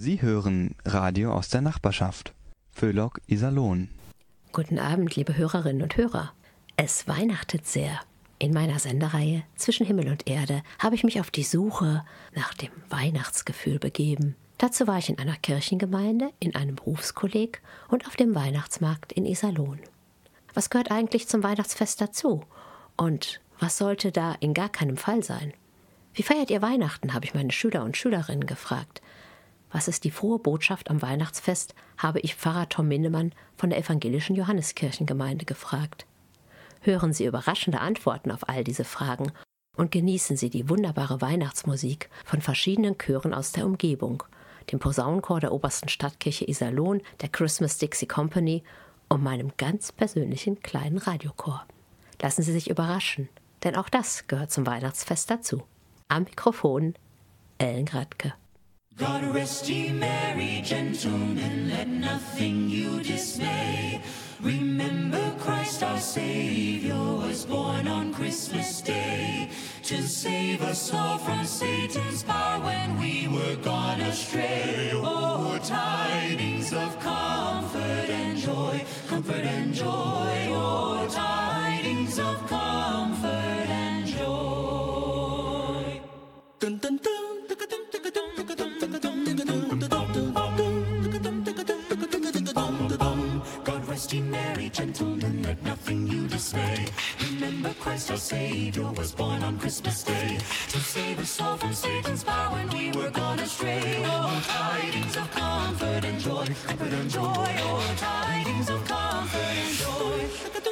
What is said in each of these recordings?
Sie hören Radio aus der Nachbarschaft. Föhlock Iserlohn. Guten Abend, liebe Hörerinnen und Hörer. Es weihnachtet sehr. In meiner Sendereihe Zwischen Himmel und Erde habe ich mich auf die Suche nach dem Weihnachtsgefühl begeben. Dazu war ich in einer Kirchengemeinde, in einem Berufskolleg und auf dem Weihnachtsmarkt in Iserlohn. Was gehört eigentlich zum Weihnachtsfest dazu? Und was sollte da in gar keinem Fall sein? Wie feiert ihr Weihnachten? habe ich meine Schüler und Schülerinnen gefragt. Was ist die frohe Botschaft am Weihnachtsfest? habe ich Pfarrer Tom Mindemann von der evangelischen Johanneskirchengemeinde gefragt. Hören Sie überraschende Antworten auf all diese Fragen und genießen Sie die wunderbare Weihnachtsmusik von verschiedenen Chören aus der Umgebung, dem Posaunenchor der obersten Stadtkirche Iserlohn, der Christmas Dixie Company und meinem ganz persönlichen kleinen Radiochor. Lassen Sie sich überraschen, denn auch das gehört zum Weihnachtsfest dazu. Am Mikrofon Ellen Gradke. God rest ye merry gentlemen, let nothing you dismay. Remember Christ our Savior was born on Christmas Day to save us all from Satan's power when we were gone astray. Oh, tidings of comfort and joy, comfort and joy, oh, tidings of comfort and joy. Dun, dun, dun. Gentlemen, let nothing you dismay. Remember Christ our Savior was born on Christmas Day to save us all from Satan's power when we were gone astray. Oh, tidings of comfort and joy, comfort and joy. Oh, tidings of comfort and joy.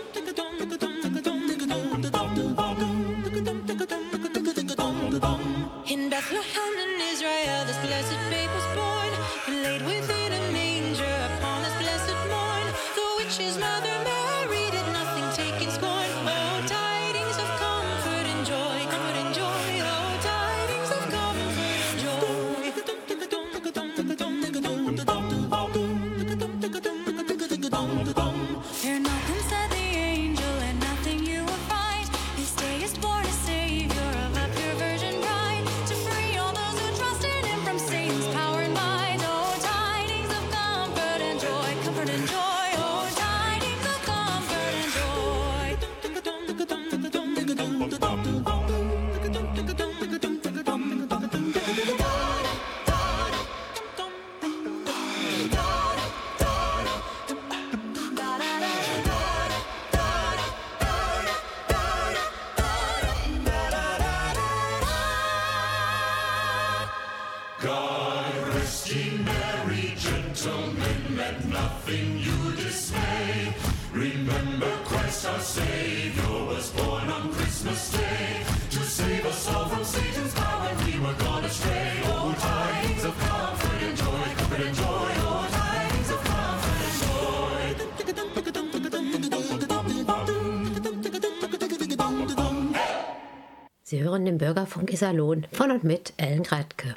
Sie hören den Bürgerfunk Iserlohn von und mit Ellen Gradke.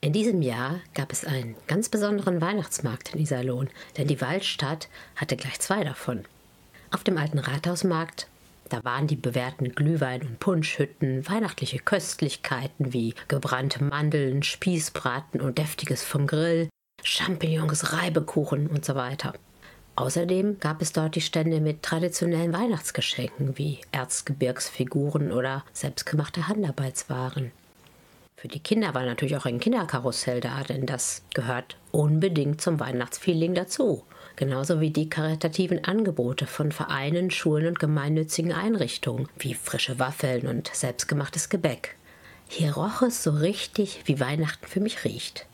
In diesem Jahr gab es einen ganz besonderen Weihnachtsmarkt in Iserlohn, denn die Waldstadt hatte gleich zwei davon. Auf dem alten Rathausmarkt, da waren die bewährten Glühwein- und Punschhütten, weihnachtliche Köstlichkeiten wie gebrannte Mandeln, Spießbraten und deftiges vom Grill, Champignons, Reibekuchen und so weiter. Außerdem gab es dort die Stände mit traditionellen Weihnachtsgeschenken wie Erzgebirgsfiguren oder selbstgemachte Handarbeitswaren. Für die Kinder war natürlich auch ein Kinderkarussell da, denn das gehört unbedingt zum Weihnachtsfeeling dazu. Genauso wie die karitativen Angebote von Vereinen, Schulen und gemeinnützigen Einrichtungen, wie frische Waffeln und selbstgemachtes Gebäck. Hier roch es so richtig, wie Weihnachten für mich riecht.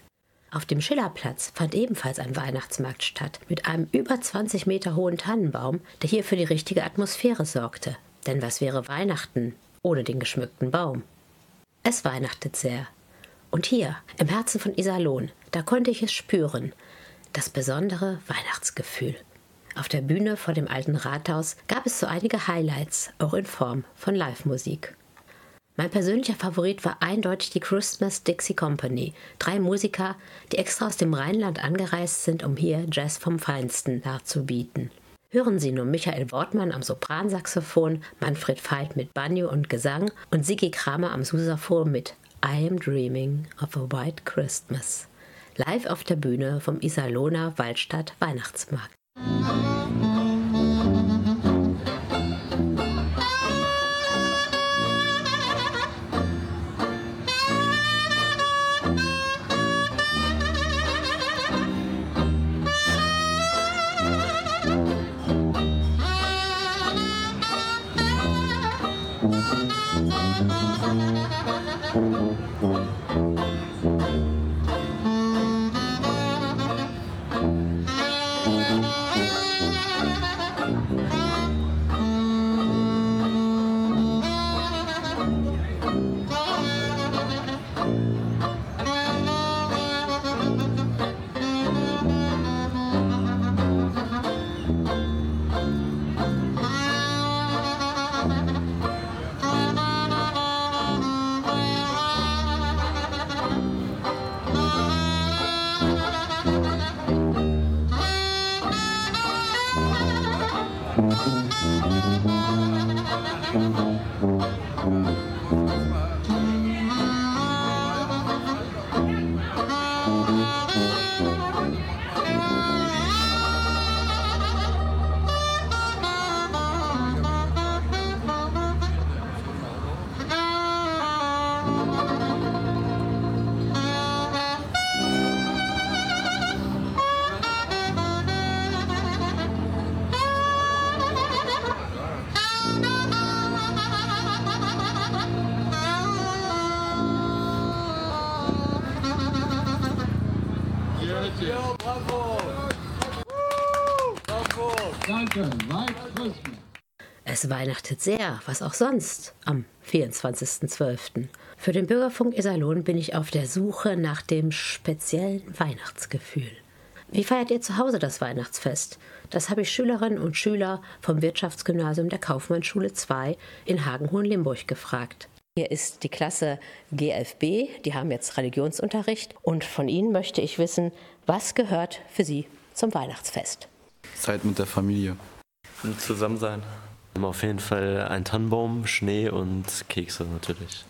Auf dem Schillerplatz fand ebenfalls ein Weihnachtsmarkt statt, mit einem über 20 Meter hohen Tannenbaum, der hier für die richtige Atmosphäre sorgte. Denn was wäre Weihnachten ohne den geschmückten Baum? Es weihnachtet sehr. Und hier, im Herzen von Iserlohn, da konnte ich es spüren, das besondere Weihnachtsgefühl. Auf der Bühne vor dem alten Rathaus gab es so einige Highlights, auch in Form von Live-Musik. Mein persönlicher Favorit war eindeutig die Christmas Dixie Company. Drei Musiker, die extra aus dem Rheinland angereist sind, um hier Jazz vom Feinsten darzubieten. Hören Sie nur Michael Wortmann am Sopransaxophon, Manfred Veit mit Banjo und Gesang und Sigi Kramer am Sousaphon mit I Am Dreaming of a White Christmas. live auf der Bühne vom Iserlohner Waldstadt Weihnachtsmarkt. Danke, White Christmas. Es weihnachtet sehr, was auch sonst, am 24.12. Für den Bürgerfunk Iserlohn bin ich auf der Suche nach dem speziellen Weihnachtsgefühl. Wie feiert ihr zu Hause das Weihnachtsfest? Das habe ich Schülerinnen und Schüler vom Wirtschaftsgymnasium der Kaufmannsschule 2 in Hagenhohen-Limburg gefragt. Hier ist die Klasse G11b, die haben jetzt Religionsunterricht und von ihnen möchte ich wissen, was gehört für sie zum Weihnachtsfest? Zeit mit der Familie. Und zusammen sein. Auf jeden Fall ein Tannenbaum, Schnee und Kekse natürlich.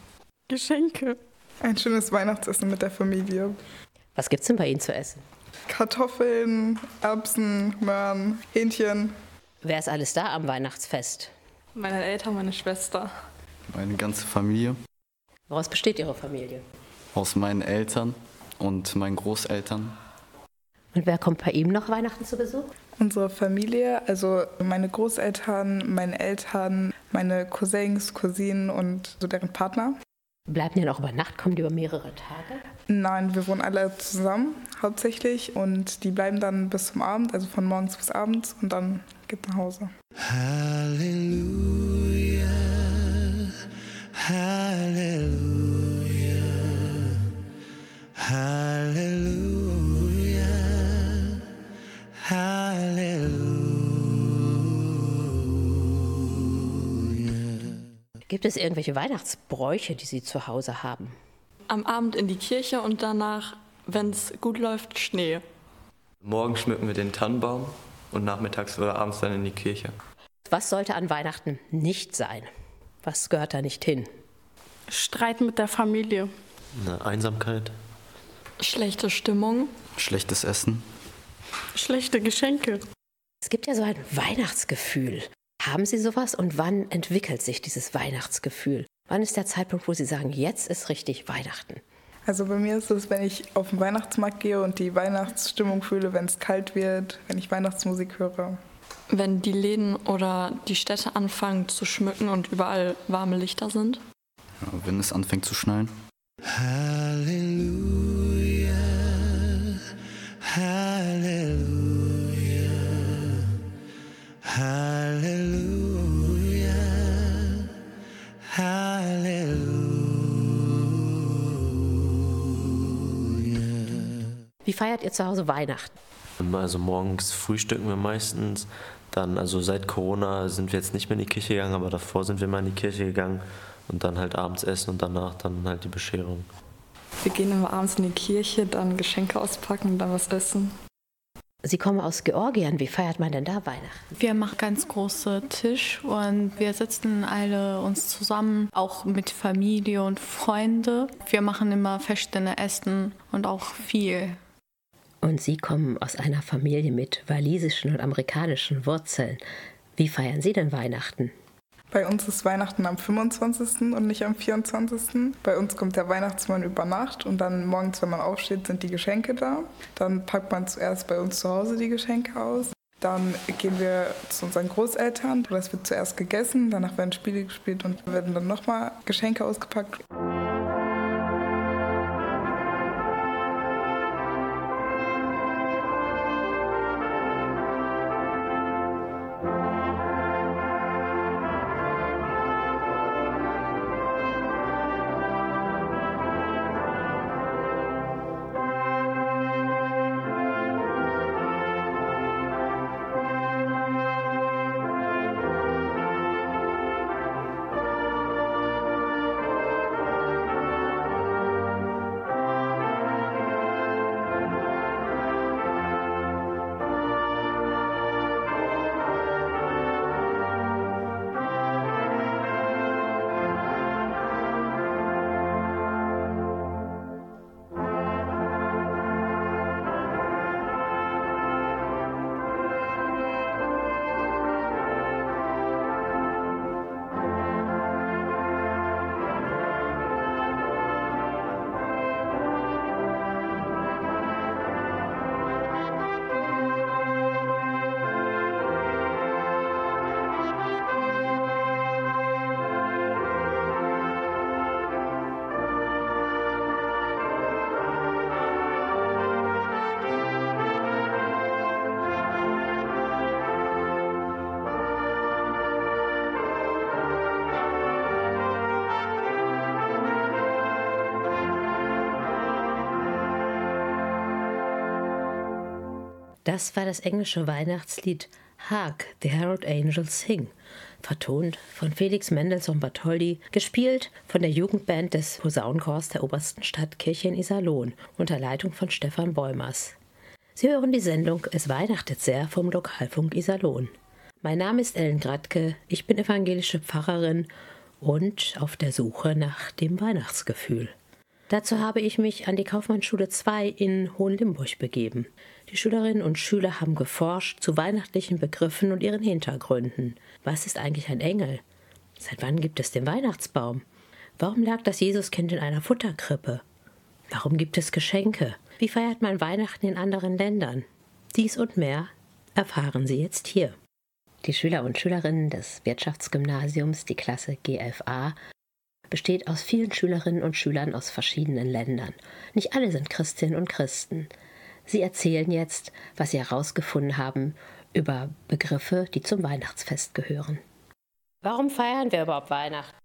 Geschenke. Ein schönes Weihnachtsessen mit der Familie. Was gibt's denn bei Ihnen zu essen? Kartoffeln, Erbsen, Möhren, Hähnchen. Wer ist alles da am Weihnachtsfest? Meine Eltern, meine Schwester. Meine ganze Familie Woraus besteht Ihre Familie? aus meinen Eltern und meinen Großeltern. Und wer kommt bei ihm noch Weihnachten zu Besuch? Unsere Familie, also meine Großeltern, meine Eltern, meine Cousins, Cousinen und so deren Partner. Bleiben die noch über Nacht? Kommen die über mehrere Tage? Nein, wir wohnen alle zusammen hauptsächlich und die bleiben dann bis zum Abend, also von morgens bis abends und dann geht nach Hause. Hallelujah, hallelujah, hallelujah. Gibt es irgendwelche Weihnachtsbräuche, die Sie zu Hause haben? Am Abend in die Kirche und danach, wenn es gut läuft, Schnee. Morgen schmücken wir den Tannenbaum und nachmittags oder abends dann in die Kirche. Was sollte an Weihnachten nicht sein? Was gehört da nicht hin? Streit mit der Familie. Eine Einsamkeit. Schlechte Stimmung. Schlechtes Essen. Schlechte Geschenke. Es gibt ja so ein Weihnachtsgefühl. Haben Sie sowas und wann entwickelt sich dieses Weihnachtsgefühl? Wann ist der Zeitpunkt, wo Sie sagen, jetzt ist richtig Weihnachten? Also bei mir ist es, wenn ich auf den Weihnachtsmarkt gehe und die Weihnachtsstimmung fühle, wenn es kalt wird, wenn ich Weihnachtsmusik höre. Wenn die Läden oder die Städte anfangen zu schmücken und überall warme Lichter sind. Ja, wenn es anfängt zu schneien. Hallelujah, hallelujah, hallelujah, hallelujah. Wie feiert ihr zu Hause Weihnachten? Also morgens frühstücken wir meistens. Dann, also seit Corona sind wir jetzt nicht mehr in die Kirche gegangen, aber davor sind wir mal in die Kirche gegangen und dann halt abends essen und danach dann halt die Bescherung. Wir gehen immer abends in die Kirche, dann Geschenke auspacken und dann was essen. Sie kommen aus Georgien. Wie feiert man denn da Weihnachten? Wir machen ganz große Tisch und wir sitzen alle uns zusammen, auch mit Familie und Freunde. Wir machen immer verschiedene Essen und auch viel. Und Sie kommen aus einer Familie mit walisischen und amerikanischen Wurzeln. Wie feiern Sie denn Weihnachten? Bei uns ist Weihnachten am 25. und nicht am 24. Bei uns kommt der Weihnachtsmann über Nacht und dann morgens, wenn man aufsteht, sind die Geschenke da. Dann packt man zuerst bei uns zu Hause die Geschenke aus. Dann gehen wir zu unseren Großeltern. Das wird zuerst gegessen, danach werden Spiele gespielt und werden dann nochmal Geschenke ausgepackt. Das war das englische Weihnachtslied Hark, the Herald Angels Sing, vertont von Felix Mendelssohn Bartholdy, gespielt von der Jugendband des Posaunenchors der obersten Stadtkirche in Iserlohn unter Leitung von Stefan Bäumers. Sie hören die Sendung Es weihnachtet sehr vom Lokalfunk Iserlohn. Mein Name ist Ellen Gradke, ich bin evangelische Pfarrerin und auf der Suche nach dem Weihnachtsgefühl. Dazu habe ich mich an die Kaufmannsschule 2 in Hohenlimburg begeben. Die Schülerinnen und Schüler haben geforscht zu weihnachtlichen Begriffen und ihren Hintergründen. Was ist eigentlich ein Engel? Seit wann gibt es den Weihnachtsbaum? Warum lag das Jesuskind in einer Futterkrippe? Warum gibt es Geschenke? Wie feiert man Weihnachten in anderen Ländern? Dies und mehr erfahren Sie jetzt hier. Die Schüler und Schülerinnen des Wirtschaftsgymnasiums, die Klasse G11a, besteht aus vielen Schülerinnen und Schülern aus verschiedenen Ländern. Nicht alle sind Christinnen und Christen. Sie erzählen jetzt, was sie herausgefunden haben über Begriffe, die zum Weihnachtsfest gehören. Warum feiern wir überhaupt Weihnachten?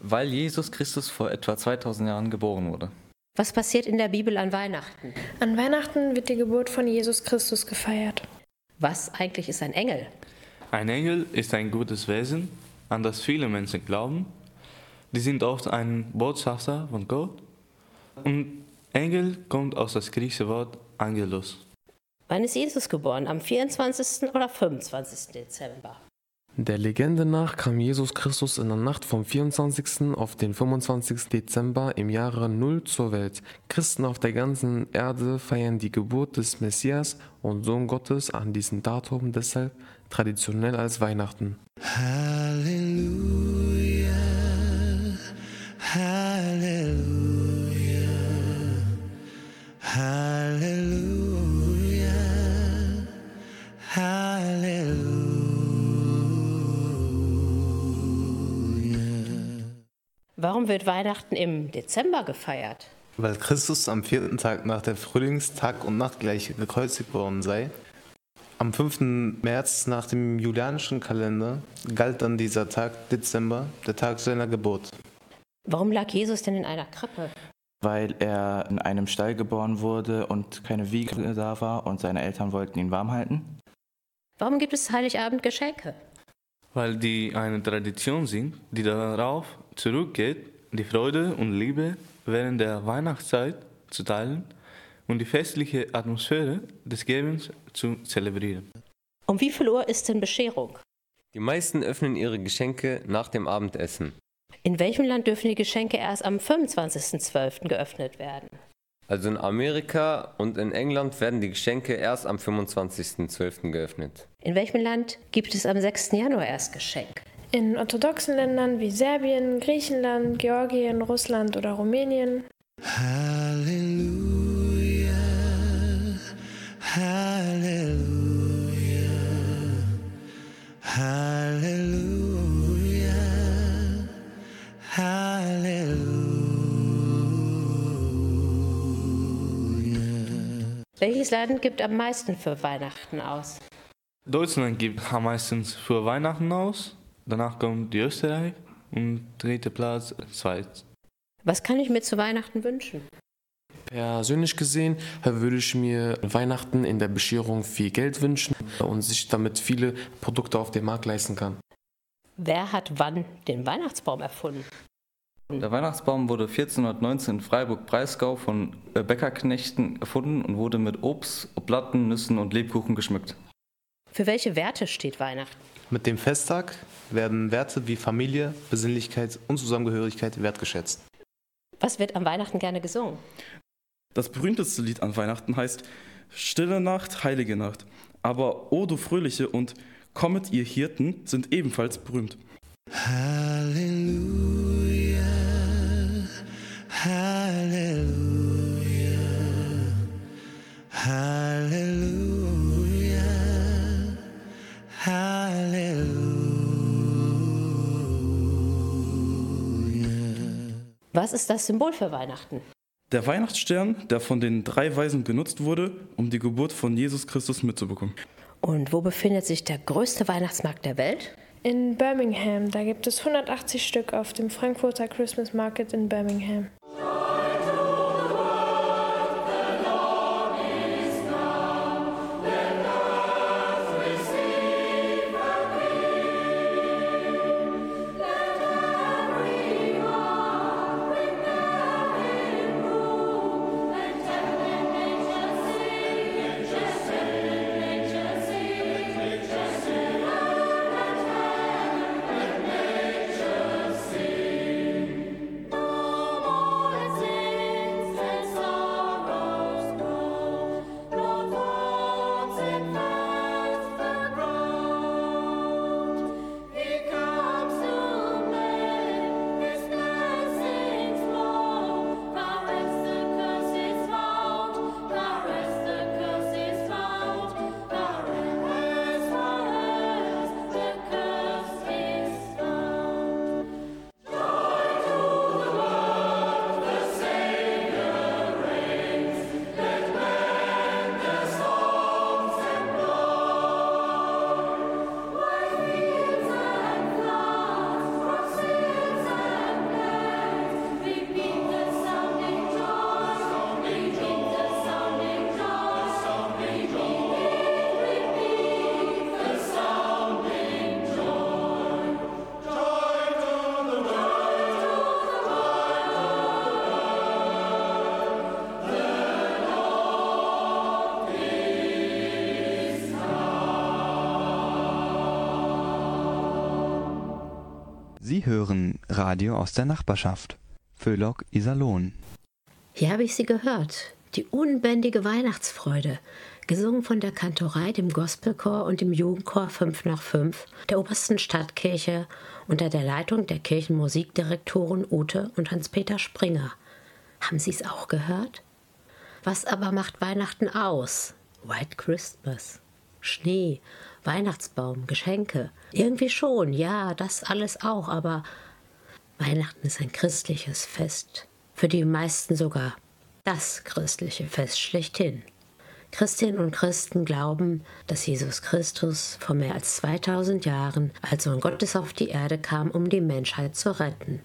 Weil Jesus Christus vor etwa 2000 Jahren geboren wurde. Was passiert in der Bibel an Weihnachten? An Weihnachten wird die Geburt von Jesus Christus gefeiert. Was eigentlich ist ein Engel? Ein Engel ist ein gutes Wesen, an das viele Menschen glauben. Die sind oft ein Botschafter von Gott. Und Engel kommt aus das griechische Wort Angelus. Wann ist Jesus geboren? Am 24. oder 25. Dezember? Der Legende nach kam Jesus Christus in der Nacht vom 24. auf den 25. Dezember im Jahre Null zur Welt. Christen auf der ganzen Erde feiern die Geburt des Messias und Sohn Gottes an diesem Datum deshalb traditionell als Weihnachten. Halleluja, Halleluja, Halleluja, Halleluja. Warum wird Weihnachten im Dezember gefeiert? Weil Christus am vierten Tag nach der Frühlingstag und Nacht gleich gekreuzigt worden sei. Am 5. März nach dem julianischen Kalender galt dann dieser Tag Dezember, der Tag seiner Geburt. Warum lag Jesus denn in einer Krippe? Weil er in einem Stall geboren wurde und keine Wiege da war und seine Eltern wollten ihn warm halten. Warum gibt es Heiligabend Geschenke? Weil die eine Tradition sind, die darauf zurückgeht, die Freude und Liebe während der Weihnachtszeit zu teilen und die festliche Atmosphäre des Gebens zu zelebrieren. Um wie viel Uhr ist denn Bescherung? Die meisten öffnen ihre Geschenke nach dem Abendessen. In welchem Land dürfen die Geschenke erst am 25.12. geöffnet werden? Also in Amerika und in England werden die Geschenke erst am 25.12. geöffnet. In welchem Land gibt es am 6. Januar erst Geschenk? In orthodoxen Ländern wie Serbien, Griechenland, Georgien, Russland oder Rumänien. Halleluja, Halleluja, Halleluja, Welches Land gibt am meisten für Weihnachten aus? Deutschland gibt am meisten für Weihnachten aus. Danach kommt die Österreich und dritter Platz Schweiz. Was kann ich mir zu Weihnachten wünschen? Persönlich gesehen würde ich mir Weihnachten in der Bescherung viel Geld wünschen und sich damit viele Produkte auf dem Markt leisten kann. Wer hat wann den Weihnachtsbaum erfunden? Der Weihnachtsbaum wurde 1419 in Freiburg-Breisgau von äh, Bäckerknechten erfunden und wurde mit Obst, Oblatten, Nüssen und Lebkuchen geschmückt. Für welche Werte steht Weihnachten? Mit dem Festtag werden Werte wie Familie, Besinnlichkeit und Zusammengehörigkeit wertgeschätzt. Was wird am Weihnachten gerne gesungen? Das berühmteste Lied an Weihnachten heißt Stille Nacht, heilige Nacht. Aber O du Fröhliche und Kommet ihr Hirten sind ebenfalls berühmt. Halleluja, Halleluja, Halleluja, Halleluja. Was ist das Symbol für Weihnachten? Der Weihnachtsstern, der von den drei Weisen genutzt wurde, um die Geburt von Jesus Christus mitzubekommen. Und wo befindet sich der größte Weihnachtsmarkt der Welt? In Birmingham, da gibt es 180 Stück auf dem Frankfurter Christmas Market in Birmingham. Sie hören Radio aus der Nachbarschaft. Föhlock Iserlohn. Hier habe ich sie gehört. Die unbändige Weihnachtsfreude, gesungen von der Kantorei, dem Gospelchor und dem Jugendchor 5 nach 5 der obersten Stadtkirche unter der Leitung der Kirchenmusikdirektoren Ute und Hans-Peter Springer. Haben Sie es auch gehört? Was aber macht Weihnachten aus? White Christmas. Schnee, Weihnachtsbaum, Geschenke. Irgendwie schon, ja, das alles auch, aber Weihnachten ist ein christliches Fest. Für die meisten sogar das christliche Fest schlechthin. Christinnen und Christen glauben, dass Jesus Christus vor mehr als 2000 Jahren als Sohn Gottes auf die Erde kam, um die Menschheit zu retten.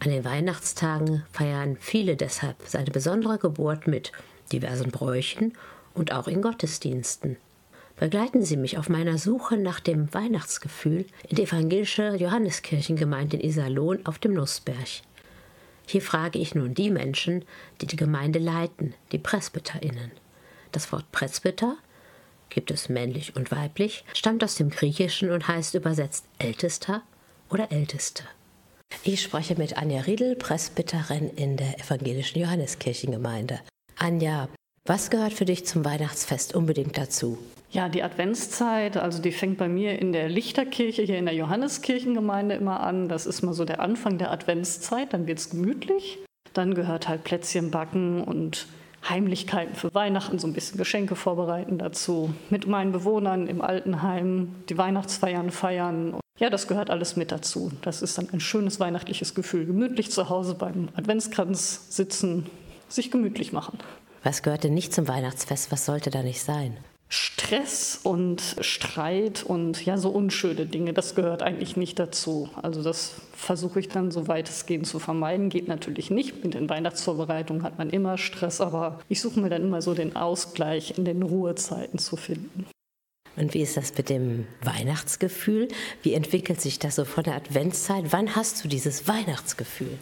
An den Weihnachtstagen feiern viele deshalb seine besondere Geburt mit diversen Bräuchen und auch in Gottesdiensten. Begleiten Sie mich auf meiner Suche nach dem Weihnachtsgefühl in die evangelische Johanneskirchengemeinde in Iserlohn auf dem Nussberg. Hier frage ich nun die Menschen, die die Gemeinde leiten, die PresbyterInnen. Das Wort Presbyter, gibt es männlich und weiblich, stammt aus dem Griechischen und heißt übersetzt Ältester oder Älteste. Ich spreche mit Anja Riedel, Presbyterin in der evangelischen Johanneskirchengemeinde. Anja, was gehört für dich zum Weihnachtsfest unbedingt dazu? Ja, die Adventszeit, also die fängt bei mir in der Lichterkirche hier in der Johanneskirchengemeinde immer an. Das ist mal so der Anfang der Adventszeit, dann wird es gemütlich. Dann gehört halt Plätzchen backen und Heimlichkeiten für Weihnachten, so ein bisschen Geschenke vorbereiten dazu. Mit meinen Bewohnern im Altenheim die Weihnachtsfeiern feiern. Ja, das gehört alles mit dazu. Das ist dann ein schönes weihnachtliches Gefühl. Gemütlich zu Hause beim Adventskranz sitzen, sich gemütlich machen. Was gehört denn nicht zum Weihnachtsfest? Was sollte da nicht sein? Stress und Streit und ja, so unschöne Dinge, das gehört eigentlich nicht dazu. Also das versuche ich dann so weitestgehend zu vermeiden. Geht natürlich nicht. Mit den Weihnachtsvorbereitungen hat man immer Stress, aber ich suche mir dann immer so den Ausgleich in den Ruhezeiten zu finden. Und wie ist das mit dem Weihnachtsgefühl? Wie entwickelt sich das so von der Adventszeit? Wann hast du dieses Weihnachtsgefühl?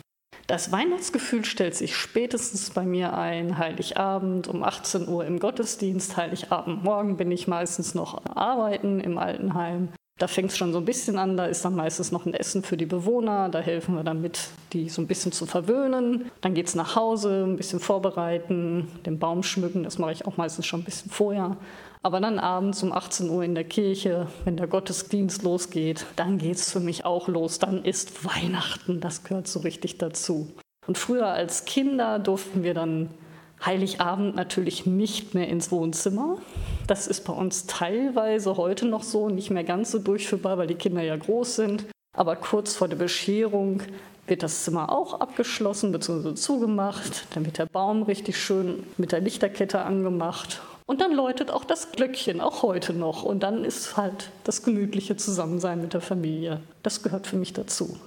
Das Weihnachtsgefühl stellt sich spätestens bei mir ein. Heiligabend um 18 Uhr im Gottesdienst. Heiligabend morgen bin ich meistens noch arbeiten im Altenheim. Da fängt es schon so ein bisschen an, da ist dann meistens noch ein Essen für die Bewohner, da helfen wir dann mit, die so ein bisschen zu verwöhnen. Dann geht es nach Hause, ein bisschen vorbereiten, den Baum schmücken, das mache ich auch meistens schon ein bisschen vorher. Aber dann abends um 18 Uhr in der Kirche, wenn der Gottesdienst losgeht, dann geht es für mich auch los. Dann ist Weihnachten, das gehört so richtig dazu. Und früher als Kinder durften wir dann Heiligabend natürlich nicht mehr ins Wohnzimmer. Das ist bei uns teilweise heute noch so, nicht mehr ganz so durchführbar, weil die Kinder ja groß sind. Aber kurz vor der Bescherung wird das Zimmer auch abgeschlossen bzw. zugemacht. Dann wird der Baum richtig schön mit der Lichterkette angemacht und dann läutet auch das Glöckchen, auch heute noch. Und dann ist halt das gemütliche Zusammensein mit der Familie. Das gehört für mich dazu.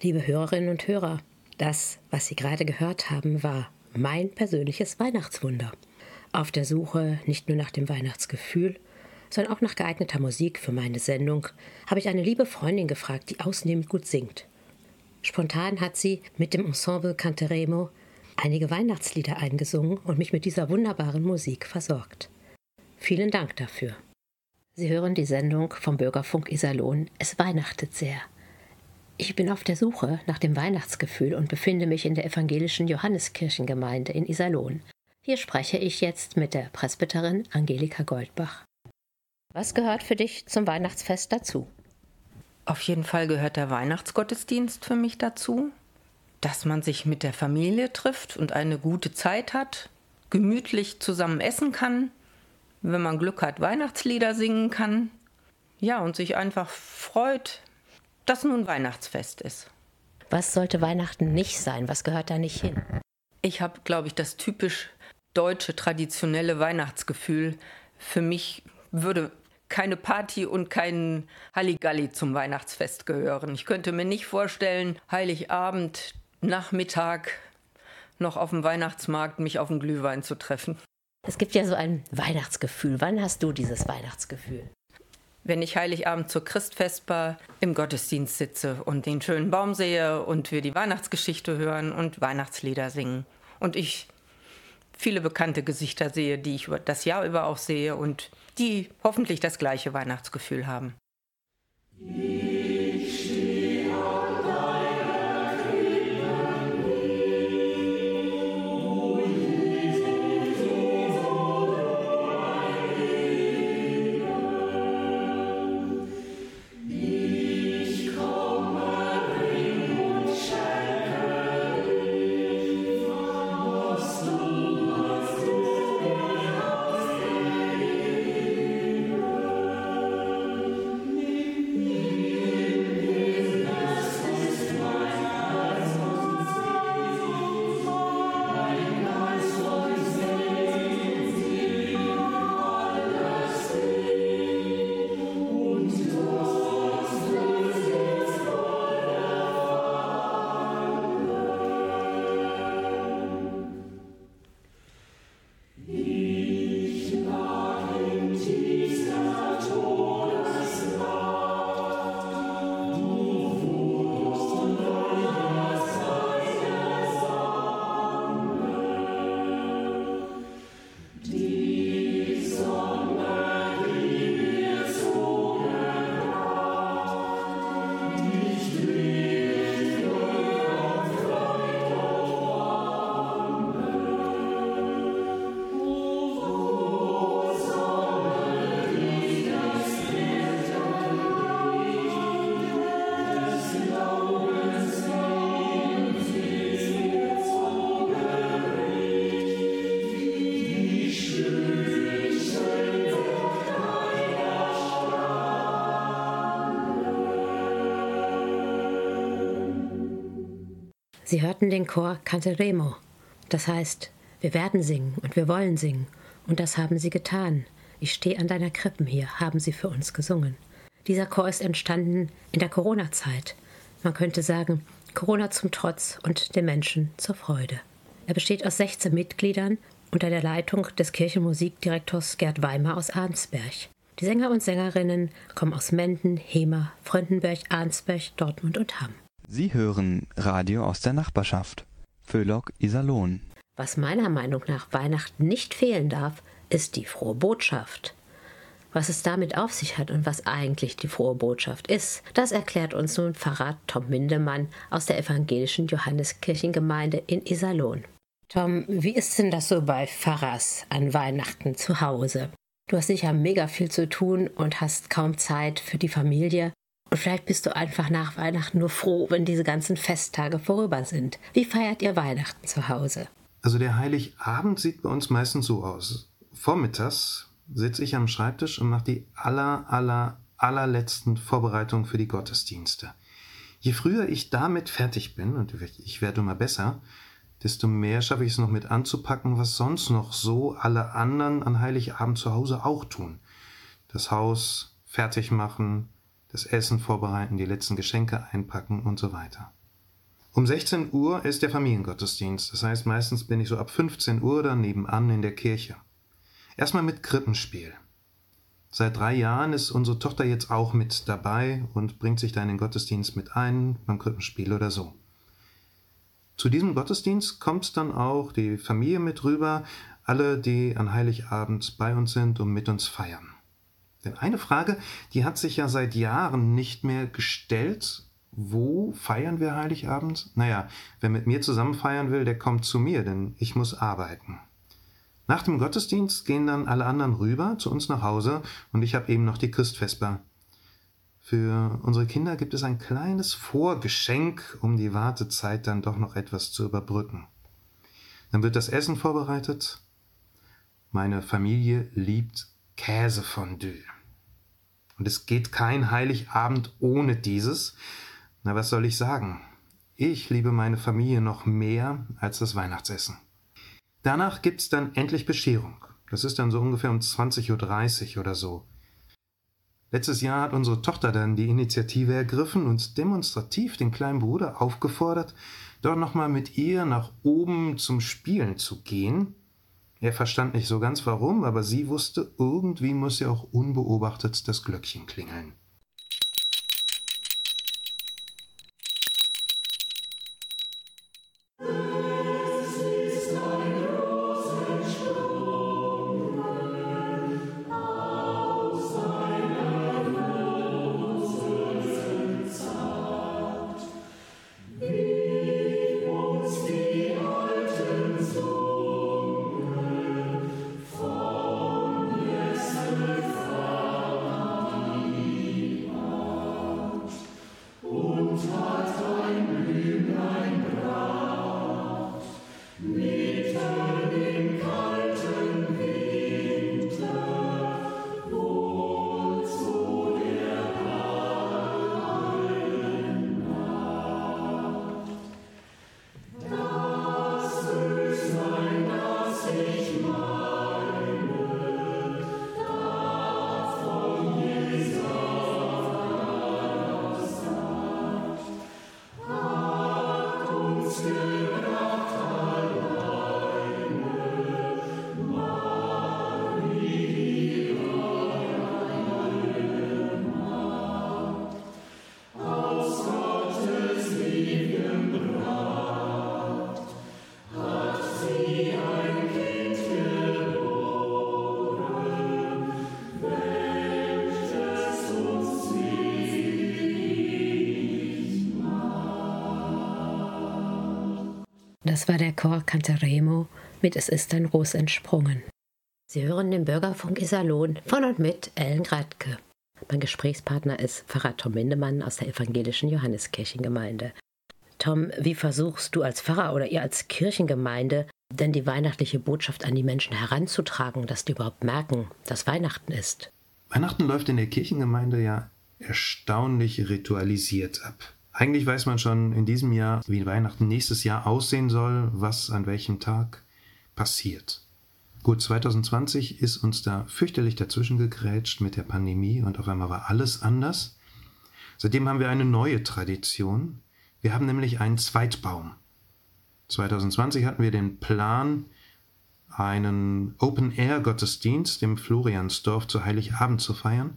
Liebe Hörerinnen und Hörer, das, was Sie gerade gehört haben, war mein persönliches Weihnachtswunder. Auf der Suche nicht nur nach dem Weihnachtsgefühl, sondern auch nach geeigneter Musik für meine Sendung, habe ich eine liebe Freundin gefragt, die ausnehmend gut singt. Spontan hat sie mit dem Ensemble Canteremo einige Weihnachtslieder eingesungen und mich mit dieser wunderbaren Musik versorgt. Vielen Dank dafür. Sie hören die Sendung vom Bürgerfunk Iserlohn. Es weihnachtet sehr. Ich bin auf der Suche nach dem Weihnachtsgefühl und befinde mich in der evangelischen Johanneskirchengemeinde in Iserlohn. Hier spreche ich jetzt mit der Presbyterin Angelika Goldbach. Was gehört für dich zum Weihnachtsfest dazu? Auf jeden Fall gehört der Weihnachtsgottesdienst für mich dazu, dass man sich mit der Familie trifft und eine gute Zeit hat, gemütlich zusammen essen kann, wenn man Glück hat, Weihnachtslieder singen kann, ja, und sich einfach freut, dass nun Weihnachtsfest ist. Was sollte Weihnachten nicht sein? Was gehört da nicht hin? Ich habe, glaube ich, das typisch deutsche, traditionelle Weihnachtsgefühl. Für mich würde keine Party und kein Halligalli zum Weihnachtsfest gehören. Ich könnte mir nicht vorstellen, Heiligabend, Nachmittag noch auf dem Weihnachtsmarkt mich auf den Glühwein zu treffen. Es gibt ja so ein Weihnachtsgefühl. Wann hast du dieses Weihnachtsgefühl? Wenn ich Heiligabend zur Christfestbar im Gottesdienst sitze und den schönen Baum sehe und wir die Weihnachtsgeschichte hören und Weihnachtslieder singen. Und ich viele bekannte Gesichter sehe, die ich das Jahr über auch sehe und die hoffentlich das gleiche Weihnachtsgefühl haben. Sie hörten den Chor Canteremo. Das heißt, wir werden singen und wir wollen singen. Und das haben sie getan. Ich stehe an deiner Krippen hier, haben sie für uns gesungen. Dieser Chor ist entstanden in der Corona-Zeit. Man könnte sagen, Corona zum Trotz und den Menschen zur Freude. Er besteht aus 16 Mitgliedern unter der Leitung des Kirchenmusikdirektors Gerd Weimer aus Arnsberg. Die Sänger und Sängerinnen kommen aus Menden, Hemer, Fröndenberg, Arnsberg, Dortmund und Hamm. Sie hören Radio aus der Nachbarschaft. Föhlock Iserlohn. Was meiner Meinung nach Weihnachten nicht fehlen darf, ist die frohe Botschaft. Was es damit auf sich hat und was eigentlich die frohe Botschaft ist, das erklärt uns nun Pfarrer Tom Mindemann aus der evangelischen Johanneskirchengemeinde in Iserlohn. Tom, wie ist denn das so bei Pfarrers an Weihnachten zu Hause? Du hast sicher mega viel zu tun und hast kaum Zeit für die Familie. Und vielleicht bist du einfach nach Weihnachten nur froh, wenn diese ganzen Festtage vorüber sind. Wie feiert ihr Weihnachten zu Hause? Also der Heiligabend sieht bei uns meistens so aus. Vormittags sitze ich am Schreibtisch und mache die aller, aller, allerletzten Vorbereitungen für die Gottesdienste. Je früher ich damit fertig bin, und ich werde immer besser, desto mehr schaffe ich es noch mit anzupacken, was sonst noch so alle anderen an Heiligabend zu Hause auch tun. Das Haus fertig machen, das Essen vorbereiten, die letzten Geschenke einpacken und so weiter. Um 16 Uhr ist der Familiengottesdienst, das heißt meistens bin ich so ab 15 Uhr dann nebenan in der Kirche. Erstmal mit Krippenspiel. Seit drei Jahren ist unsere Tochter jetzt auch mit dabei und bringt sich da in den Gottesdienst mit ein, beim Krippenspiel oder so. Zu diesem Gottesdienst kommt dann auch die Familie mit rüber, alle, die an Heiligabend bei uns sind und mit uns feiern. Denn eine Frage, die hat sich ja seit Jahren nicht mehr gestellt. Wo feiern wir Heiligabend? Naja, wer mit mir zusammen feiern will, der kommt zu mir, denn ich muss arbeiten. Nach dem Gottesdienst gehen dann alle anderen rüber zu uns nach Hause und ich habe eben noch die Christfesper. Für unsere Kinder gibt es ein kleines Vorgeschenk, um die Wartezeit dann doch noch etwas zu überbrücken. Dann wird das Essen vorbereitet. Meine Familie liebt Käsefondue. Und es geht kein Heiligabend ohne dieses. Na, was soll ich sagen? Ich liebe meine Familie noch mehr als das Weihnachtsessen. Danach gibt's dann endlich Bescherung. Das ist dann so ungefähr um 20.30 Uhr oder so. Letztes Jahr hat unsere Tochter dann die Initiative ergriffen und demonstrativ den kleinen Bruder aufgefordert, dort nochmal mit ihr nach oben zum Spielen zu gehen. Er verstand nicht so ganz warum, aber sie wusste, irgendwie muss ja auch unbeobachtet das Glöckchen klingeln. Das war der Chor Cantaremo mit Es ist ein Ros entsprungen. Sie hören den Bürgerfunk Iserlohn von und mit Ellen Gradke. Mein Gesprächspartner ist Pfarrer Tom Mindemann aus der evangelischen Johanneskirchengemeinde. Tom, wie versuchst du als Pfarrer oder ihr als Kirchengemeinde denn die weihnachtliche Botschaft an die Menschen heranzutragen, dass die überhaupt merken, dass Weihnachten ist? Weihnachten läuft in der Kirchengemeinde ja erstaunlich ritualisiert ab. Eigentlich weiß man schon in diesem Jahr, wie Weihnachten nächstes Jahr aussehen soll, was an welchem Tag passiert. Gut, 2020 ist uns da fürchterlich dazwischen gegrätscht mit der Pandemie und auf einmal war alles anders. Seitdem haben wir eine neue Tradition. Wir haben nämlich einen Zweitbaum. 2020 hatten wir den Plan, einen Open-Air-Gottesdienst im Floriansdorf zu Heiligabend zu feiern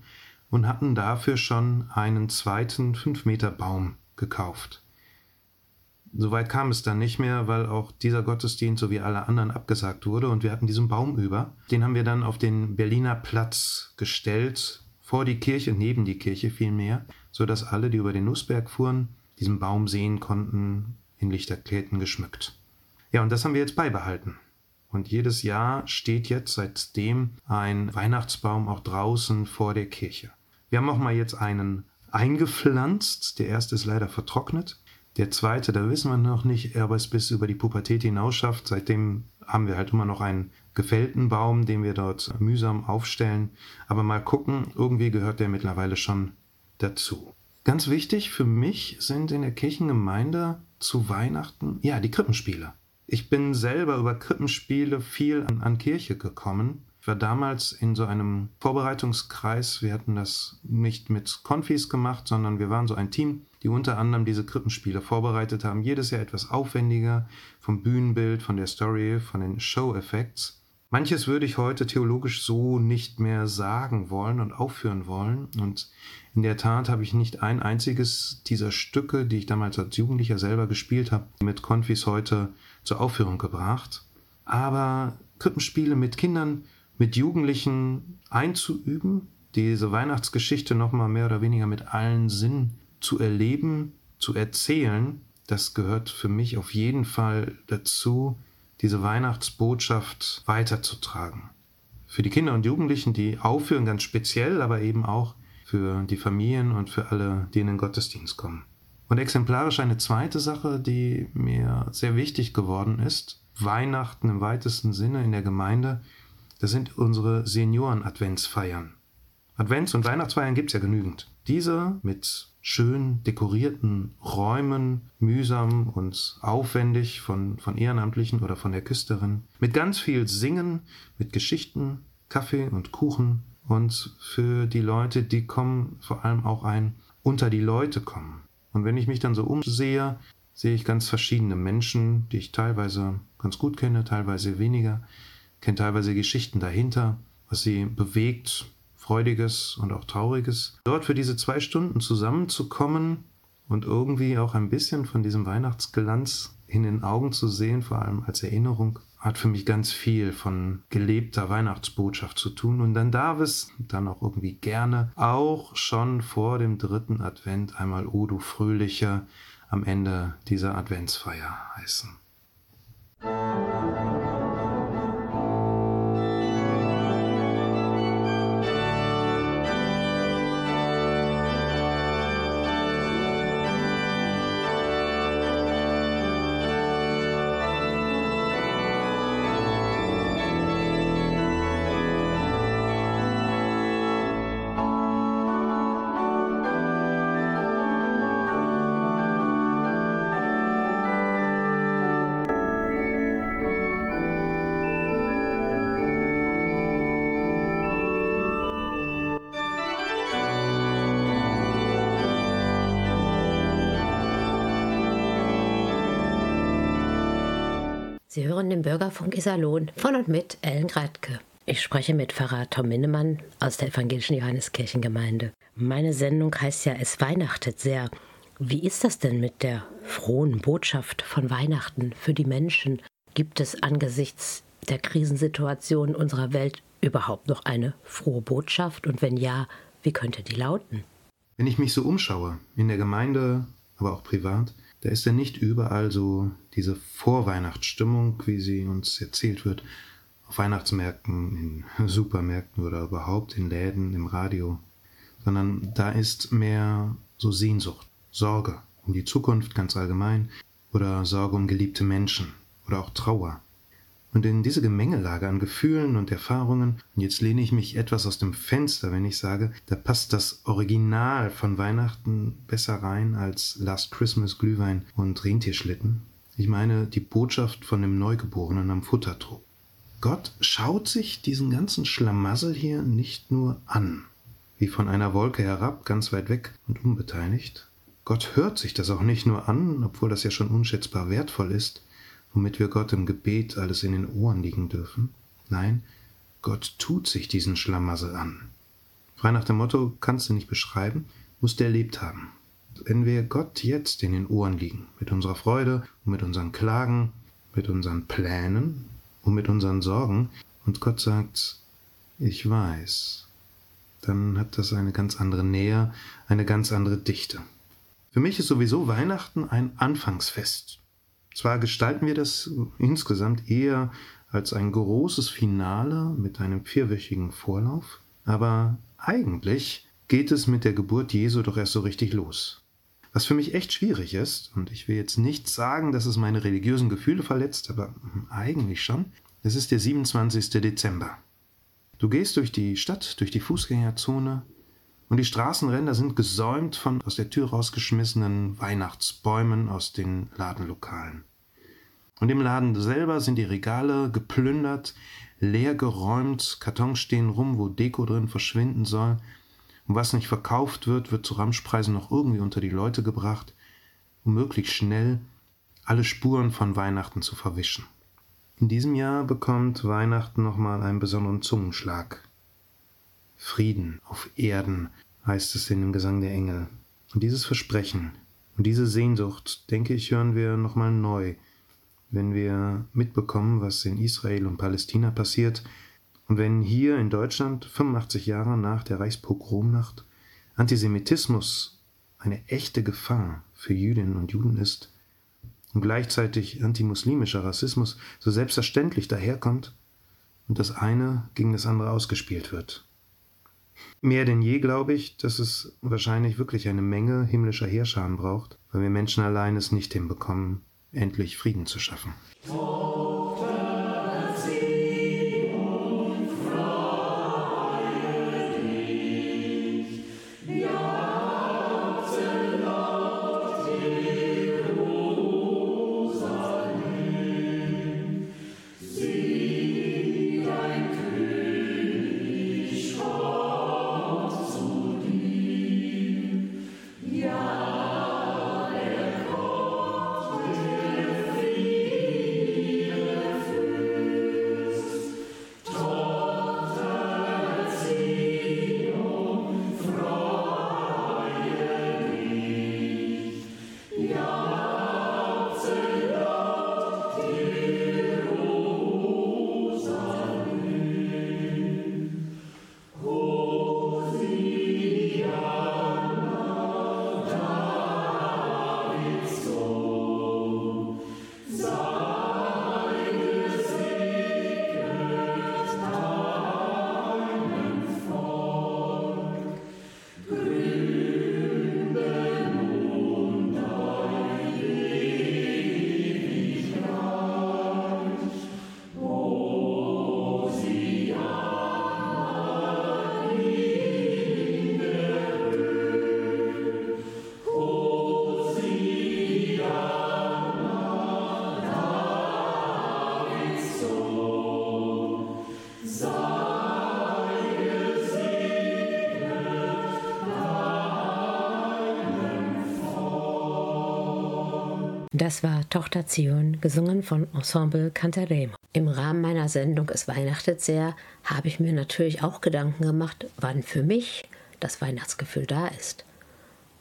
und hatten dafür schon einen zweiten 5-Meter-Baum gekauft. Soweit kam es dann nicht mehr, weil auch dieser Gottesdienst sowie alle anderen abgesagt wurde und wir hatten diesen Baum über. Den haben wir dann auf den Berliner Platz gestellt, vor die Kirche, neben die Kirche vielmehr, sodass alle, die über den Nussberg fuhren, diesen Baum sehen konnten, in Lichterketten geschmückt. Ja, und das haben wir jetzt beibehalten. Und jedes Jahr steht jetzt seitdem ein Weihnachtsbaum auch draußen vor der Kirche. Wir haben auch mal jetzt einen eingepflanzt. Der erste ist leider vertrocknet. Der zweite, da wissen wir noch nicht, ob es bis über die Pubertät hinaus schafft. Seitdem haben wir halt immer noch einen gefällten Baum, den wir dort mühsam aufstellen. Aber mal gucken, irgendwie gehört der mittlerweile schon dazu. Ganz wichtig für mich sind in der Kirchengemeinde zu Weihnachten, ja, die Krippenspiele. Ich bin selber über Krippenspiele viel an, an Kirche gekommen ich war damals in so einem Vorbereitungskreis. Wir hatten das nicht mit Konfis gemacht, sondern wir waren so ein Team, die unter anderem diese Krippenspiele vorbereitet haben. Jedes Jahr etwas aufwendiger vom Bühnenbild, von der Story, von den Show-Effects. Manches würde ich heute theologisch so nicht mehr sagen wollen und aufführen wollen. Und in der Tat habe ich nicht ein einziges dieser Stücke, die ich damals als Jugendlicher selber gespielt habe, mit Konfis heute zur Aufführung gebracht. Aber Krippenspiele mit Kindern mit Jugendlichen einzuüben, diese Weihnachtsgeschichte nochmal mehr oder weniger mit allen Sinnen zu erleben, zu erzählen, das gehört für mich auf jeden Fall dazu, diese Weihnachtsbotschaft weiterzutragen. Für die Kinder und Jugendlichen, die aufführen, ganz speziell, aber eben auch für die Familien und für alle, die in den Gottesdienst kommen. Und exemplarisch eine zweite Sache, die mir sehr wichtig geworden ist, Weihnachten im weitesten Sinne in der Gemeinde, das sind unsere Senioren-Adventsfeiern. Advents- und Weihnachtsfeiern gibt es ja genügend. Diese mit schön dekorierten Räumen, mühsam und aufwendig von, von Ehrenamtlichen oder von der Küsterin, mit ganz viel Singen, mit Geschichten, Kaffee und Kuchen und für die Leute, die kommen, vor allem auch ein unter die Leute kommen. Und wenn ich mich dann so umsehe, sehe ich ganz verschiedene Menschen, die ich teilweise ganz gut kenne, teilweise weniger, kenne teilweise Geschichten dahinter, was sie bewegt, Freudiges und auch Trauriges. Dort für diese zwei Stunden zusammenzukommen und irgendwie auch ein bisschen von diesem Weihnachtsglanz in den Augen zu sehen, vor allem als Erinnerung, hat für mich ganz viel von gelebter Weihnachtsbotschaft zu tun. Und dann darf es dann auch irgendwie gerne auch schon vor dem dritten Advent einmal O du Fröhlicher am Ende dieser Adventsfeier heißen. Sie hören den Bürgerfunk Iserlohn von und mit Ellen Gradke. Ich spreche mit Pfarrer Tom Minnemann aus der evangelischen Johanneskirchengemeinde. Meine Sendung heißt ja Es weihnachtet sehr. Wie ist das denn mit der frohen Botschaft von Weihnachten für die Menschen? Gibt es angesichts der Krisensituation unserer Welt überhaupt noch eine frohe Botschaft? Und wenn ja, wie könnte die lauten? Wenn ich mich so umschaue, in der Gemeinde, aber auch privat, da ist ja nicht überall so diese Vorweihnachtsstimmung, wie sie uns erzählt wird, auf Weihnachtsmärkten, in Supermärkten oder überhaupt in Läden, im Radio, sondern da ist mehr so Sehnsucht, Sorge um die Zukunft ganz allgemein oder Sorge um geliebte Menschen oder auch Trauer. Und in diese Gemengelage an Gefühlen und Erfahrungen, und jetzt lehne ich mich etwas aus dem Fenster, wenn ich sage, da passt das Original von Weihnachten besser rein als Last Christmas Glühwein und Rentierschlitten. Ich meine die Botschaft von dem Neugeborenen am Futtertrog. Gott schaut sich diesen ganzen Schlamassel hier nicht nur an, wie von einer Wolke herab, ganz weit weg und unbeteiligt. Gott hört sich das auch nicht nur an, obwohl das ja schon unschätzbar wertvoll ist, womit wir Gott im Gebet alles in den Ohren liegen dürfen. Nein, Gott tut sich diesen Schlamassel an. Frei nach dem Motto, kannst du nicht beschreiben, musst du erlebt haben. Wenn wir Gott jetzt in den Ohren liegen, mit unserer Freude und mit unseren Klagen, mit unseren Plänen und mit unseren Sorgen, und Gott sagt, ich weiß, dann hat das eine ganz andere Nähe, eine ganz andere Dichte. Für mich ist sowieso Weihnachten ein Anfangsfest. Zwar gestalten wir das insgesamt eher als ein großes Finale mit einem vierwöchigen Vorlauf, aber eigentlich geht es mit der Geburt Jesu doch erst so richtig los. Was für mich echt schwierig ist, und ich will jetzt nicht sagen, dass es meine religiösen Gefühle verletzt, aber eigentlich schon, es ist der 27. Dezember. Du gehst durch die Stadt, durch die Fußgängerzone, und die Straßenränder sind gesäumt von aus der Tür rausgeschmissenen Weihnachtsbäumen aus den Ladenlokalen. Und im Laden selber sind die Regale geplündert, leer geräumt, Kartons stehen rum, wo Deko drin verschwinden soll. Und was nicht verkauft wird, wird zu Ramschpreisen noch irgendwie unter die Leute gebracht, um möglichst schnell alle Spuren von Weihnachten zu verwischen. In diesem Jahr bekommt Weihnachten nochmal einen besonderen Zungenschlag. Frieden auf Erden, heißt es in dem Gesang der Engel. Und dieses Versprechen und diese Sehnsucht, denke ich, hören wir nochmal neu, wenn wir mitbekommen, was in Israel und Palästina passiert und wenn hier in Deutschland 85 Jahre nach der Reichspogromnacht Antisemitismus eine echte Gefahr für Jüdinnen und Juden ist, und gleichzeitig antimuslimischer Rassismus so selbstverständlich daherkommt und das eine gegen das andere ausgespielt wird. Mehr denn je glaube ich, dass es wahrscheinlich wirklich eine Menge himmlischer Heerscharen braucht, weil wir Menschen allein es nicht hinbekommen, endlich Frieden zu schaffen. Das war Tochter Zion, gesungen von Ensemble Cantaremo. Im Rahmen meiner Sendung Es weihnachtet sehr habe ich mir natürlich auch Gedanken gemacht, wann für mich das Weihnachtsgefühl da ist.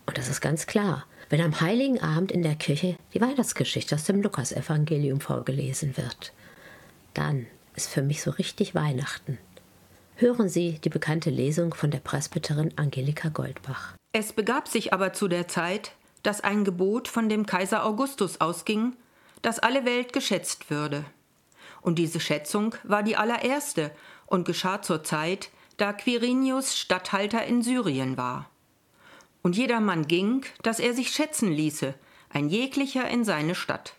Und das ist ganz klar, wenn am heiligen Abend in der Kirche die Weihnachtsgeschichte aus dem Lukasevangelium vorgelesen wird. Dann ist für mich so richtig Weihnachten. Hören Sie die bekannte Lesung von der Presbyterin Angelika Goldbach. Es begab sich aber zu der Zeit, dass ein Gebot von dem Kaiser Augustus ausging, dass alle Welt geschätzt würde. Und diese Schätzung war die allererste und geschah zur Zeit, da Quirinius Statthalter in Syrien war. Und jedermann ging, dass er sich schätzen ließe, ein jeglicher in seine Stadt.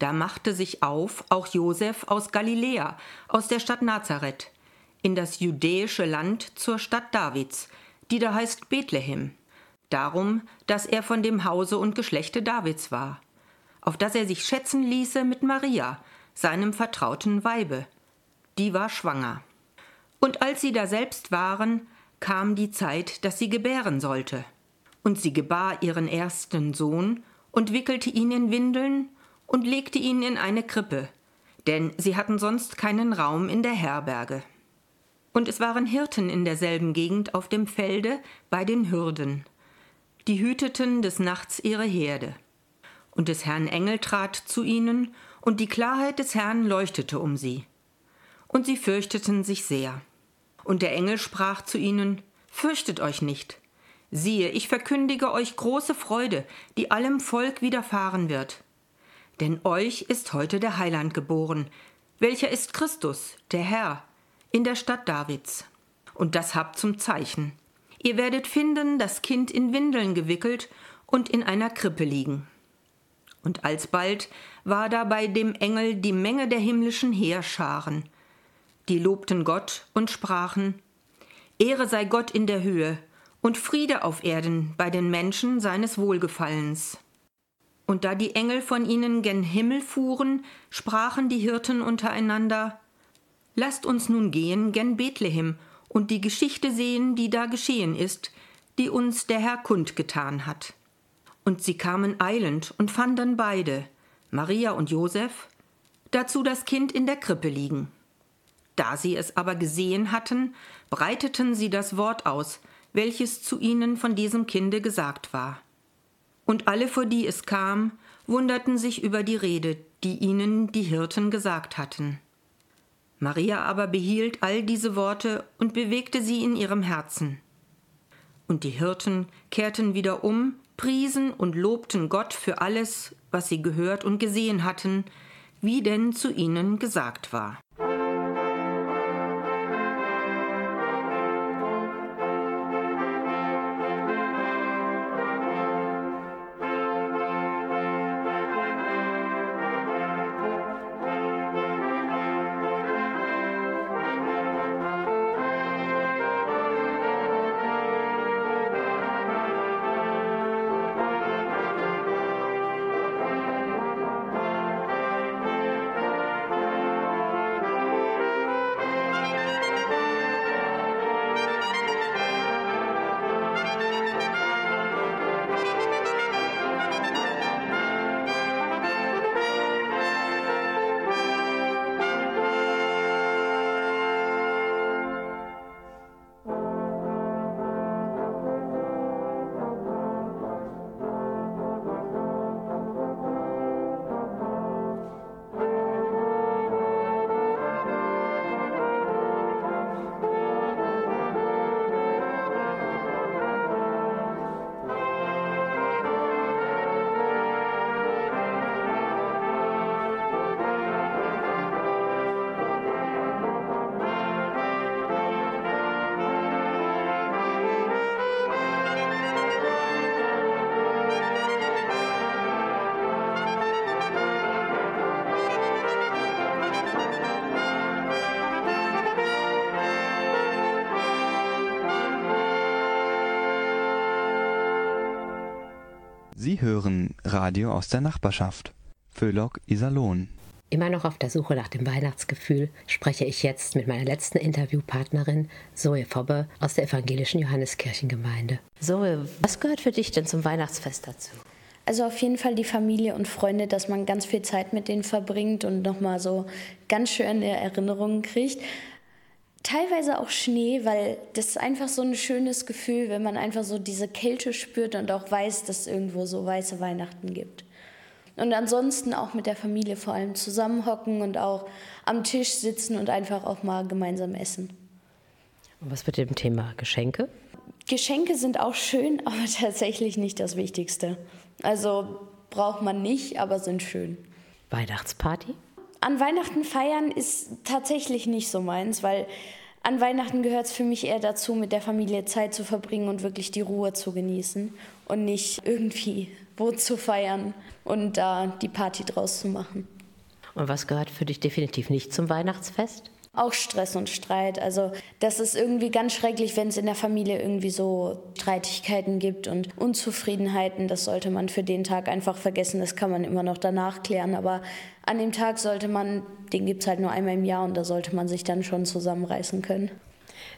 Da machte sich auf auch Josef aus Galiläa, aus der Stadt Nazareth, in das judäische Land zur Stadt Davids, die da heißt Bethlehem, darum, dass er von dem Hause und Geschlechte Davids war, auf dass er sich schätzen ließe mit Maria, seinem vertrauten Weibe. Die war schwanger. Und als sie daselbst waren, kam die Zeit, dass sie gebären sollte. Und sie gebar ihren ersten Sohn und wickelte ihn in Windeln und legte ihn in eine Krippe, denn sie hatten sonst keinen Raum in der Herberge. Und es waren Hirten in derselben Gegend auf dem Felde bei den Hürden die hüteten des Nachts ihre Herde. Und des Herrn Engel trat zu ihnen, und die Klarheit des Herrn leuchtete um sie. Und sie fürchteten sich sehr. Und der Engel sprach zu ihnen, Fürchtet euch nicht. Siehe, ich verkündige euch große Freude, die allem Volk widerfahren wird. Denn euch ist heute der Heiland geboren, welcher ist Christus, der Herr, in der Stadt Davids. Und das habt zum Zeichen. Ihr werdet finden, das Kind in Windeln gewickelt und in einer Krippe liegen. Und alsbald war da bei dem Engel die Menge der himmlischen Heerscharen. Die lobten Gott und sprachen, Ehre sei Gott in der Höhe und Friede auf Erden bei den Menschen seines Wohlgefallens. Und da die Engel von ihnen gen Himmel fuhren, sprachen die Hirten untereinander, Lasst uns nun gehen gen Bethlehem und die Geschichte sehen, die da geschehen ist, die uns der Herr kundgetan hat. Und sie kamen eilend und fanden beide, Maria und Josef, dazu das Kind in der Krippe liegen. Da sie es aber gesehen hatten, breiteten sie das Wort aus, welches zu ihnen von diesem Kinde gesagt war. Und alle, vor die es kam, wunderten sich über die Rede, die ihnen die Hirten gesagt hatten. Maria aber behielt all diese Worte und bewegte sie in ihrem Herzen. Und die Hirten kehrten wieder um priesen und lobten Gott für alles, was sie gehört und gesehen hatten, wie denn zu ihnen gesagt war. Hören Radio aus der Nachbarschaft. Föhlock Iserlohn. Immer noch auf der Suche nach dem Weihnachtsgefühl spreche ich jetzt mit meiner letzten Interviewpartnerin Zoe Fobbe aus der evangelischen Johanneskirchengemeinde. Zoe, was gehört für dich denn zum Weihnachtsfest dazu? Also auf jeden Fall die Familie und Freunde, dass man ganz viel Zeit mit denen verbringt und nochmal so ganz schöne Erinnerungen kriegt. Teilweise auch Schnee, weil das ist einfach so ein schönes Gefühl, wenn man einfach so diese Kälte spürt und auch weiß, dass es irgendwo so weiße Weihnachten gibt. Und ansonsten auch mit der Familie vor allem zusammenhocken und auch am Tisch sitzen und einfach auch mal gemeinsam essen. Und was mit dem Thema Geschenke? Geschenke sind auch schön, aber tatsächlich nicht das Wichtigste. Also braucht man nicht, aber sind schön. Weihnachtsparty? An Weihnachten feiern ist tatsächlich nicht so meins, weil an Weihnachten gehört es für mich eher dazu, mit der Familie Zeit zu verbringen und wirklich die Ruhe zu genießen und nicht irgendwie wo zu feiern und da die Party draus zu machen. Und was gehört für dich definitiv nicht zum Weihnachtsfest? Auch Stress und Streit. Also das ist irgendwie ganz schrecklich, wenn es in der Familie irgendwie so Streitigkeiten gibt und Unzufriedenheiten. Das sollte man für den Tag einfach vergessen. Das kann man immer noch danach klären. Aber an dem Tag sollte man, den gibt es halt nur einmal im Jahr und da sollte man sich dann schon zusammenreißen können.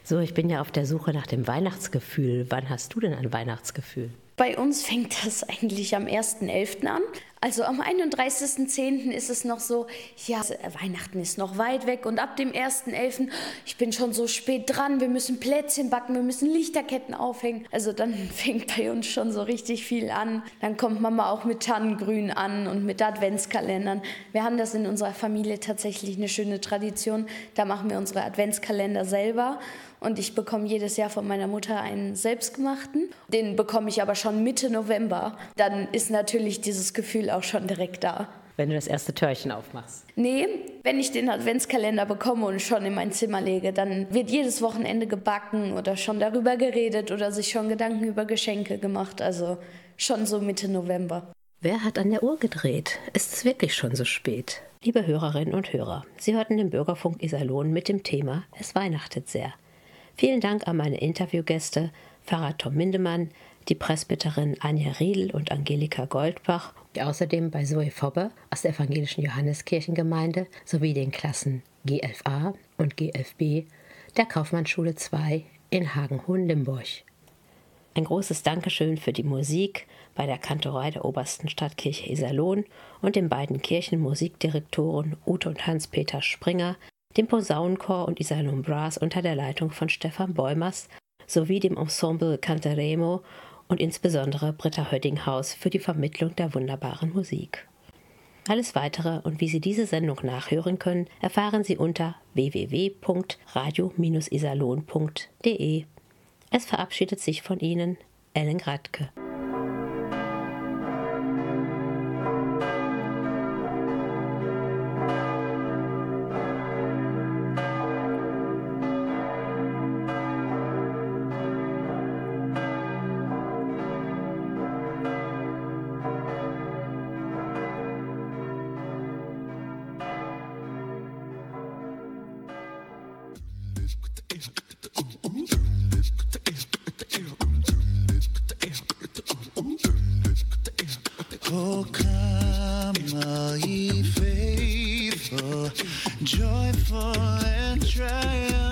So, ich bin ja auf der Suche nach dem Weihnachtsgefühl. Wann hast du denn ein Weihnachtsgefühl? Bei uns fängt das eigentlich am 1.11. an. Also am 31.10. ist es noch so, ja, Weihnachten ist noch weit weg und ab dem 1.11. ich bin schon so spät dran, wir müssen Plätzchen backen, wir müssen Lichterketten aufhängen. Also dann fängt bei uns schon so richtig viel an. Dann kommt Mama auch mit Tannengrün an und mit Adventskalendern. Wir haben das in unserer Familie tatsächlich eine schöne Tradition. Da machen wir unsere Adventskalender selber und ich bekomme jedes Jahr von meiner Mutter einen selbstgemachten. Den bekomme ich aber schon Mitte November. Dann ist natürlich dieses Gefühl auch schon direkt da. Wenn du das erste Türchen aufmachst. Nee, wenn ich den Adventskalender bekomme und schon in mein Zimmer lege, dann wird jedes Wochenende gebacken oder schon darüber geredet oder sich schon Gedanken über Geschenke gemacht. Also schon so Mitte November. Wer hat an der Uhr gedreht? Ist es wirklich schon so spät? Liebe Hörerinnen und Hörer, Sie hörten den Bürgerfunk Iserlohn mit dem Thema Es weihnachtet sehr. Vielen Dank an meine Interviewgäste, Pfarrer Tom Mindemann, die Presbyterin Anja Riedl und Angelika Goldbach, außerdem bei Zoe Fobbe aus der evangelischen Johanneskirchengemeinde sowie den Klassen G11a und G11b der Kaufmannsschule 2 in Hagen-Hohen-Limburg. Ein großes Dankeschön für die Musik bei der Kantorei der Obersten Stadtkirche Iserlohn und den beiden Kirchenmusikdirektoren Ute und Hans-Peter Springer, dem Posaunenchor und Iserlohn Brass unter der Leitung von Stefan Bäumers sowie dem Ensemble Canteremo und insbesondere Britta Höddinghaus für die Vermittlung der wunderbaren Musik. Alles weitere und wie Sie diese Sendung nachhören können, erfahren Sie unter www.radio-iserlohn.de. Es verabschiedet sich von Ihnen Ellen Gradke. Joyful and triumphant.